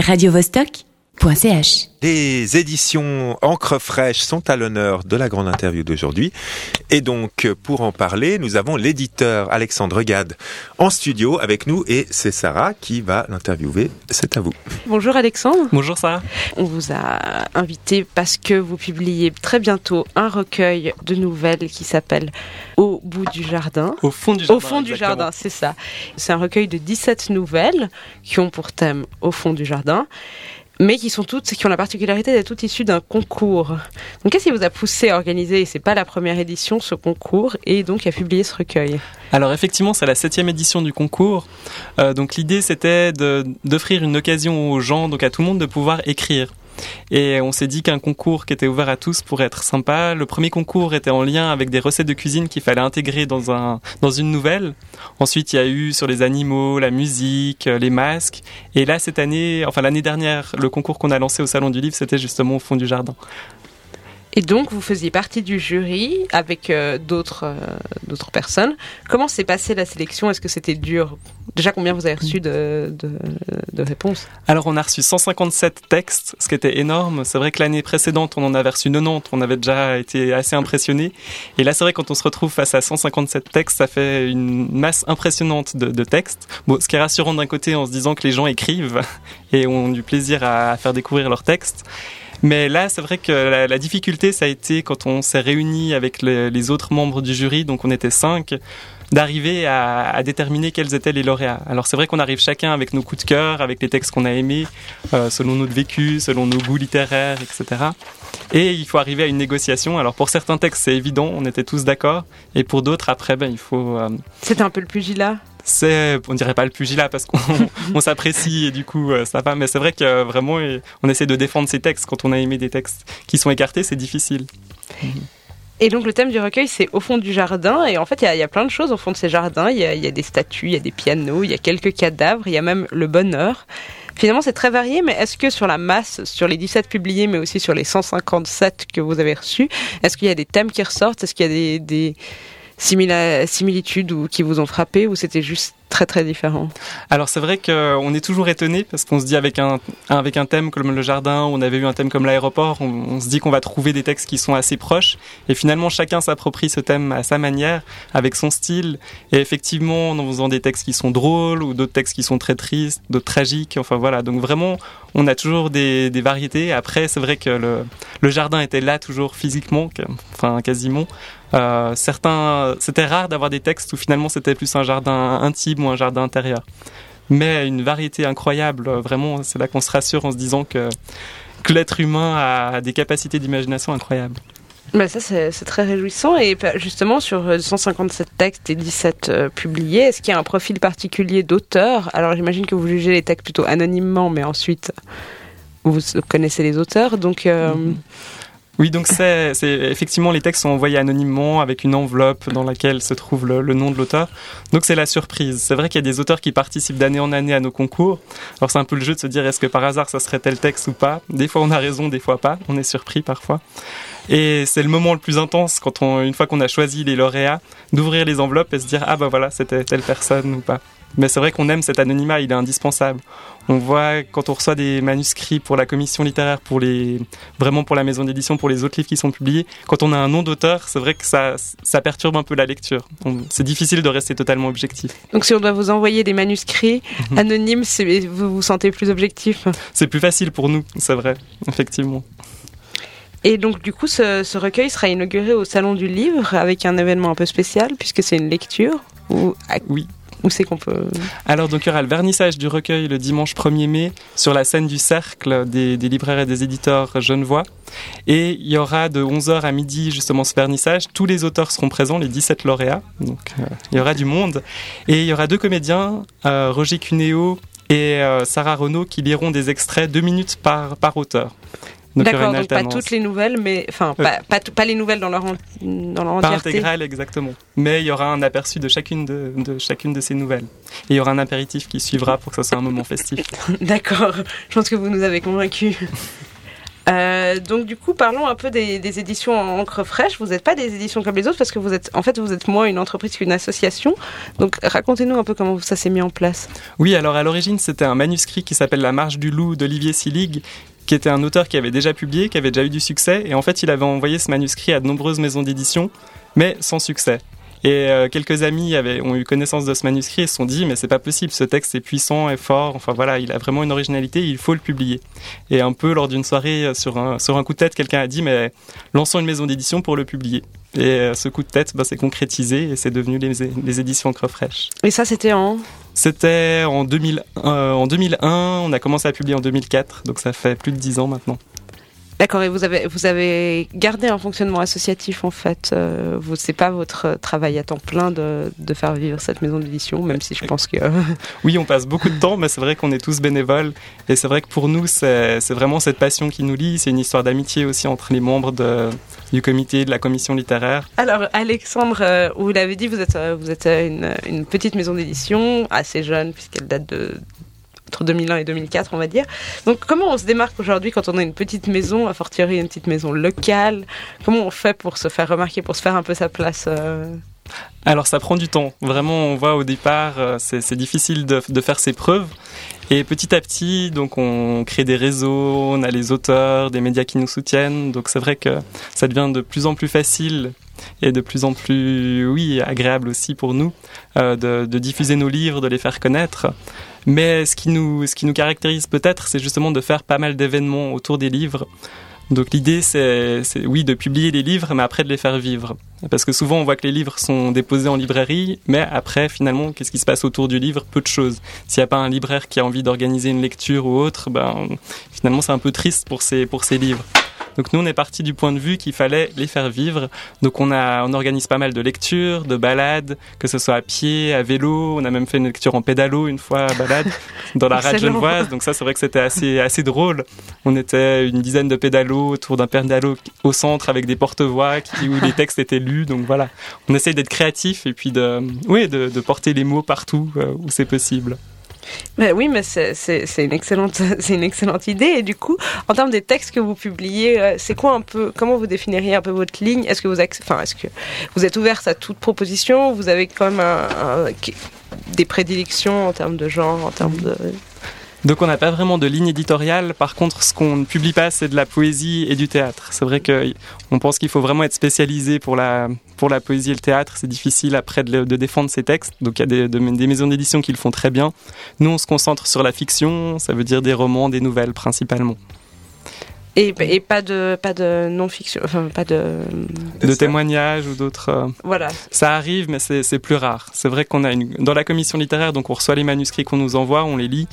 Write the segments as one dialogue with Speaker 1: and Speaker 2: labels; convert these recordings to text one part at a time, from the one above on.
Speaker 1: radiovostok.ch.
Speaker 2: Les éditions Encre fraîche sont à l'honneur de la grande interview d'aujourd'hui. Et donc, pour en parler, nous avons l'éditeur Alexandre Gade en studio avec nous et c'est Sarah qui va l'interviewer. C'est à vous.
Speaker 3: Bonjour Alexandre.
Speaker 4: Bonjour Sarah.
Speaker 3: On vous a invité parce que vous publiez très bientôt un recueil de nouvelles qui s'appelle Au bout du jardin.
Speaker 4: Au fond du jardin.
Speaker 3: Au fond du jardin, c'est ça. C'est un recueil de 17 nouvelles qui ont pour thème Au fond du jardin mais qui sont toutes, qui ont la particularité d'être toutes issues d'un concours. Donc, qu'est-ce qui vous a poussé à organiser, c'est pas la première édition, ce concours, et donc à publier ce recueil?
Speaker 4: Alors, effectivement, c'est la septième édition du concours. Euh, donc, l'idée, c'était d'offrir une occasion aux gens, donc à tout le monde, de pouvoir écrire. Et on s'est dit qu'un concours qui était ouvert à tous pourrait être sympa. Le premier concours était en lien avec des recettes de cuisine qu'il fallait intégrer dans, un, dans une nouvelle. Ensuite, il y a eu sur les animaux, la musique, les masques. Et là, cette année, enfin l'année dernière, le concours qu'on a lancé au Salon du Livre, c'était justement au fond du jardin.
Speaker 3: Et donc, vous faisiez partie du jury avec euh, d'autres euh, d'autres personnes. Comment s'est passée la sélection? Est-ce que c'était dur? Déjà, combien vous avez reçu de, de, de, réponses?
Speaker 4: Alors, on a reçu 157 textes, ce qui était énorme. C'est vrai que l'année précédente, on en avait reçu 90. On avait déjà été assez impressionnés. Et là, c'est vrai, quand on se retrouve face à 157 textes, ça fait une masse impressionnante de, de textes. Bon, ce qui est rassurant d'un côté en se disant que les gens écrivent et ont du plaisir à faire découvrir leurs textes. Mais là, c'est vrai que la, difficulté, ça a été quand on s'est réuni avec les autres membres du jury, donc on était cinq, d'arriver à, déterminer quels étaient les lauréats. Alors c'est vrai qu'on arrive chacun avec nos coups de cœur, avec les textes qu'on a aimés, euh, selon notre vécu, selon nos goûts littéraires, etc. Et il faut arriver à une négociation. Alors pour certains textes, c'est évident, on était tous d'accord. Et pour d'autres, après, ben, il faut... Euh,
Speaker 3: C'était un peu le pugilat?
Speaker 4: C'est, on dirait pas le pugilat parce qu'on s'apprécie et du coup euh, ça va, mais c'est vrai que vraiment on essaie de défendre ces textes quand on a aimé des textes qui sont écartés, c'est difficile.
Speaker 3: Et donc le thème du recueil, c'est au fond du jardin. Et en fait, il y, a plein de choses au fond de ces jardins. Il y, a, des statues, il y a des pianos, il y a quelques cadavres, il y a même le bonheur. Finalement, c'est très varié, mais est-ce que sur la masse, sur les 17 publiés, mais aussi sur les 157 que vous avez reçus, est-ce qu'il y a des thèmes qui ressortent? Est-ce qu'il y a des, des similitudes ou qui vous ont frappé ou c'était juste très très différent.
Speaker 4: Alors c'est vrai qu'on est toujours étonné parce qu'on se dit avec un, avec un thème comme le jardin, on avait eu un thème comme l'aéroport, on, se dit qu'on va trouver des textes qui sont assez proches et finalement chacun s'approprie ce thème à sa manière, avec son style et effectivement en faisant des textes qui sont drôles ou d'autres textes qui sont très tristes, d'autres tragiques, enfin voilà, donc vraiment on a toujours des, variétés. Après c'est vrai que le, le jardin était là toujours physiquement, enfin quasiment. Euh, certains, c'était rare d'avoir des textes où finalement c'était plus un jardin intime un jardin intérieur. Mais une variété incroyable, vraiment, c'est là qu'on se rassure en se disant que, que l'être humain a des capacités d'imagination incroyables.
Speaker 3: Bah ça, c'est très réjouissant. Et bah, justement, sur 157 textes et 17 euh, publiés, est-ce qu'il y a un profil particulier d'auteur? Alors, j'imagine que vous jugez les textes plutôt anonymement, mais ensuite, vous connaissez les auteurs. Donc, euh, mm-hmm.
Speaker 4: Oui, donc c'est effectivement les textes sont envoyés anonymement avec une enveloppe dans laquelle se trouve le, nom de l'auteur. Donc c'est la surprise. C'est vrai qu'il y a des auteurs qui participent d'année en année à nos concours. Alors c'est un peu le jeu de se dire est-ce que par hasard ça serait tel texte ou pas? Des fois on a raison, des fois pas. On est surpris parfois. Et c'est le moment le plus intense quand on, une fois qu'on a choisi les lauréats, d'ouvrir les enveloppes et se dire ah bah voilà c'était telle personne ou pas. Mais c'est vrai qu'on aime cet anonymat, il est indispensable. On voit quand on reçoit des manuscrits pour la commission littéraire, pour les vraiment pour la maison d'édition, pour les autres livres qui sont publiés, quand on a un nom d'auteur, c'est vrai que ça, ça perturbe un peu la lecture. C'est difficile de rester totalement objectif.
Speaker 3: Donc si on doit vous envoyer des manuscrits mhm. anonymes, vous vous sentez plus objectif?
Speaker 4: C'est plus facile pour nous, c'est vrai, effectivement.
Speaker 3: Et donc, du coup, ce, ce, recueil sera inauguré au Salon du Livre avec un événement un peu spécial, puisque c'est une lecture. Ou...
Speaker 4: Oui,
Speaker 3: où c'est qu'on peut...
Speaker 4: Alors, donc, il y aura le vernissage du recueil le dimanche 1er mai sur la scène du Cercle des, libraires et des éditeurs Genevois. Et il y aura de 11h à midi, justement, ce vernissage. Tous les auteurs seront présents, les 17 lauréats. Donc, euh, il y aura du monde. Et il y aura deux comédiens, euh, Roger Cuneo et euh, Sarah Renaud, qui liront des extraits, deux minutes par, par auteur.
Speaker 3: D'accord, donc pas toutes les nouvelles, mais enfin pas, pas, les nouvelles dans leur, dans leur entièreté.
Speaker 4: Pas intégrale, exactement. Mais il y aura un aperçu de chacune de, de, chacune de ces nouvelles. Et il y aura un apéritif qui suivra pour que ce soit un moment festif.
Speaker 3: D'accord, je pense que vous nous avez convaincus. Euh, donc du coup, parlons un peu des, des éditions en encre fraîche. Vous n'êtes pas des éditions comme les autres parce que vous êtes, en fait, vous êtes moins une entreprise qu'une association. Donc racontez-nous un peu comment ça s'est mis en place.
Speaker 4: Oui, alors à l'origine, c'était un manuscrit qui s'appelle La Marche du Loup d'Olivier Silig qui était un auteur qui avait déjà publié, qui avait déjà eu du succès, et en fait il avait envoyé ce manuscrit à de nombreuses maisons d'édition, mais sans succès. Et euh, quelques amis avaient, ont eu connaissance de ce manuscrit et se sont dit mais c'est pas possible, ce texte est puissant et fort, enfin voilà, il a vraiment une originalité, il faut le publier. Et un peu lors d'une soirée euh, sur un, sur un coup de tête, quelqu'un a dit mais lançons une maison d'édition pour le publier. Et euh, ce coup de tête bah, s'est concrétisé et c'est devenu les, les éditions Creux Fraîche.
Speaker 3: Et ça c'était en
Speaker 4: C'était en, 2000, en 2001, on a commencé à publier en 2004, donc ça fait plus de 10 ans maintenant.
Speaker 3: D'accord, et vous avez, vous avez gardé un fonctionnement associatif en fait. Euh, c'est pas votre travail à temps plein de, de faire vivre cette maison d'édition, même si je pense que.
Speaker 4: oui, on passe beaucoup de temps, mais c'est vrai qu'on est tous bénévoles. Et c'est vrai que pour nous, c'est, vraiment cette passion qui nous lie. C'est une histoire d'amitié aussi entre les membres de, du comité, de la commission littéraire.
Speaker 3: Alors, Alexandre, euh, vous l'avez dit, vous êtes, euh, vous êtes une, une petite maison d'édition, assez jeune, puisqu'elle date de, entre 2001 et 2004, on va dire. Donc, comment on se démarque aujourd'hui quand on a une petite maison, a fortiori une petite maison locale? Comment on fait pour se faire remarquer, pour se faire un peu sa place euh?
Speaker 4: Alors ça prend du temps. Vraiment, on voit au départ, euh, c'est difficile de, faire ses preuves. Et petit à petit, donc on crée des réseaux, on a les auteurs, des médias qui nous soutiennent. Donc c'est vrai que ça devient de plus en plus facile et de plus en plus, oui, agréable aussi pour nous euh, de, diffuser nos livres, de les faire connaître. Mais ce qui nous, ce qui nous caractérise peut-être, c'est justement de faire pas mal d'événements autour des livres. Donc l'idée, c'est, oui, de publier les livres, mais après de les faire vivre. Parce que souvent, on voit que les livres sont déposés en librairie, mais après, finalement, qu'est-ce qui se passe autour du livre? Peu de choses. S'il n'y a pas un libraire qui a envie d'organiser une lecture ou autre, ben, finalement, c'est un peu triste pour ces, pour ces livres. Donc nous, on est parti du point de vue qu'il fallait les faire vivre. Donc on a, on organise pas mal de lectures, de balades, que ce soit à pied, à vélo. On a même fait une lecture en pédalo une fois à balade dans la rade genevoise. Donc ça, c'est vrai que c'était assez, assez drôle. On était une dizaine de pédalos autour d'un pédalo au centre avec des porte-voix où les textes étaient lus. Donc voilà, on essaye d'être créatif et puis de, oui, de, de porter les mots partout euh, où c'est possible
Speaker 3: oui, mais c'est une excellente, idée. Et du coup, en termes des textes que vous publiez, euh, c'est quoi un peu, comment vous définiriez un peu votre ligne? Est-ce que vous, enfin, est-ce que vous êtes ouverte à toute proposition? Vous avez quand même des prédilections en termes de genre, en termes de
Speaker 4: donc on n'a pas vraiment de ligne éditoriale. Par contre, ce qu'on ne publie pas, c'est de la poésie et du théâtre. C'est vrai qu'on pense qu'il faut vraiment être spécialisé pour la, pour la poésie et le théâtre. C'est difficile après de, défendre ces textes. Donc il y a des, des maisons d'édition qui le font très bien. Nous, on se concentre sur la fiction. Ça veut dire des romans, des nouvelles principalement.
Speaker 3: Et, et, pas de pas de non-fiction, enfin pas de
Speaker 4: de témoignages ou d'autres. Euh,
Speaker 3: voilà.
Speaker 4: Ça arrive, mais c'est plus rare. C'est vrai qu'on a une dans la commission littéraire, donc on reçoit les manuscrits qu'on nous envoie, on les lit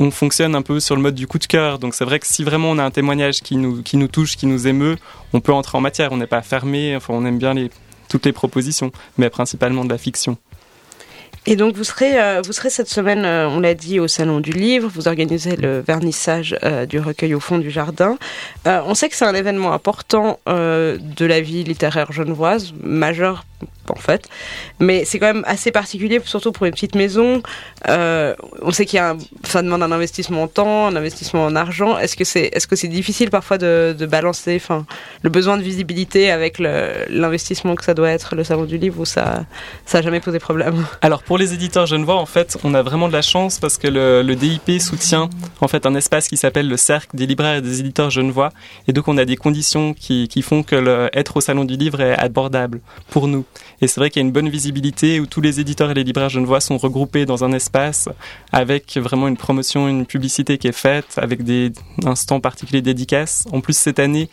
Speaker 4: on fonctionne un peu sur le mode du coup de cœur. Donc c'est vrai que si vraiment on a un témoignage qui nous, qui nous touche, qui nous émeut, on peut entrer en matière. On n'est pas fermé, enfin on aime bien toutes les propositions, mais principalement de la fiction.
Speaker 3: Et donc vous serez, euh, vous serez cette semaine, euh, on l'a dit, au Salon du Livre, vous organisez le vernissage euh, du recueil au fond du jardin. on sait que c'est un événement important de la vie littéraire genevoise, majeur en fait. Mais c'est quand même assez particulier, surtout pour une petite maison. Euh, on sait qu'il y a un, ça demande un investissement en temps, un investissement en argent. Est-ce que c'est est-ce que c'est difficile parfois de, balancer, enfin, le besoin de visibilité avec l'investissement que ça doit être le salon du livre ou ça ça jamais posé problème?
Speaker 4: Alors pour les éditeurs genevois, en fait, on a vraiment de la chance parce que le, DIP soutient en fait un espace qui s'appelle le cercle des libraires et des éditeurs genevois, et donc on a des conditions qui, qui font que le, être au salon du livre est abordable pour nous. Et c'est vrai qu'il y a une bonne visibilité où tous les éditeurs et les libraires genevois sont regroupés dans un espace avec vraiment une promotion, une publicité qui est faite avec des instants particuliers dédicaces. En plus, cette année,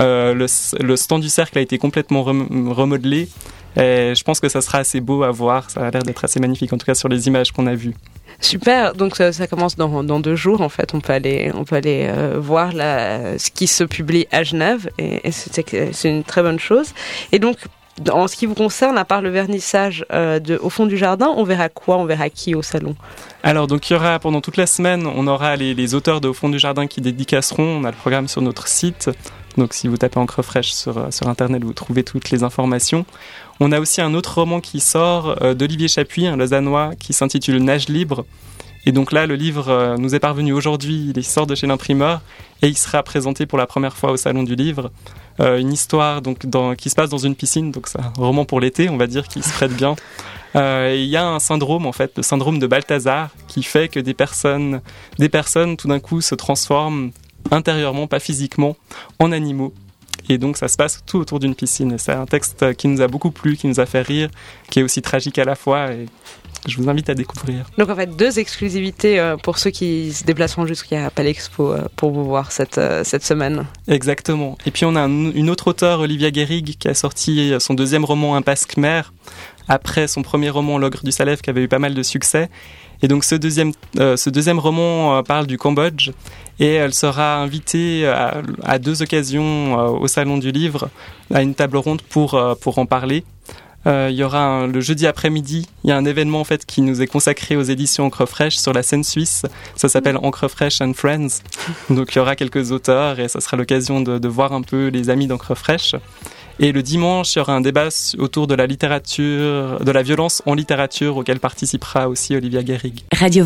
Speaker 4: euh, le, stand du cercle a été complètement remodelé. Et je pense que ça sera assez beau à voir. Ça a l'air d'être assez magnifique, en tout cas sur les images qu'on a vues.
Speaker 3: Super, donc ça, commence dans, deux jours en fait. On peut aller, on peut aller euh, voir la, ce qui se publie à Genève et, et c'est une très bonne chose. Et donc en ce qui vous concerne, à part le vernissage euh, de, au fond du jardin, on verra quoi On verra qui au salon?
Speaker 4: Alors, donc, il y aura pendant toute la semaine, on aura les, auteurs de Au fond du jardin qui dédicaceront. On a le programme sur notre site. Donc, si vous tapez encre fraîche sur, euh, Internet, vous trouvez toutes les informations. On a aussi un autre roman qui sort euh, d'Olivier Chapuis, un lausannois, qui s'intitule Nage libre Et donc là, le livre nous est parvenu aujourd'hui, il sort de chez l'imprimeur et il sera présenté pour la première fois au Salon du Livre. une histoire donc dans, qui se passe dans une piscine, donc c'est un roman pour l'été, on va dire, qui se prête bien. Il y a un syndrome en fait, le syndrome de Balthazar, qui fait que des personnes, des personnes tout d'un coup se transforment intérieurement, pas physiquement, en animaux. Et donc ça se passe tout autour d'une piscine. C'est un texte qui nous a beaucoup plu, qui nous a fait rire, qui est aussi tragique à la fois. Et je vous invite à découvrir.
Speaker 3: Donc en fait, deux exclusivités euh, pour ceux qui se déplaceront jusqu'à Palexpo euh, pour vous voir cette, euh, cette semaine.
Speaker 4: Exactement. Et puis on a une autre auteure, Olivia Guérig, qui a sorti son deuxième roman Impasse Khmer, après son premier roman L'ogre du Salève, qui avait eu pas mal de succès. Et donc ce deuxième, ce deuxième roman parle du Cambodge et elle sera invitée à, deux occasions au Salon du Livre à une table ronde pour, pour en parler. Euh, il y aura le jeudi après-midi, il y a un événement en fait qui nous est consacré aux éditions Encre Fraîche sur la scène suisse. Ça s'appelle Encre Fraîche and Friends. Donc il y aura quelques auteurs et ça sera l'occasion de, de, voir un peu les amis d'Encre Fraîche. Et le dimanche, il y aura un débat autour de la littérature, de la violence en littérature auquel participera aussi Olivia Guérig.
Speaker 1: Radio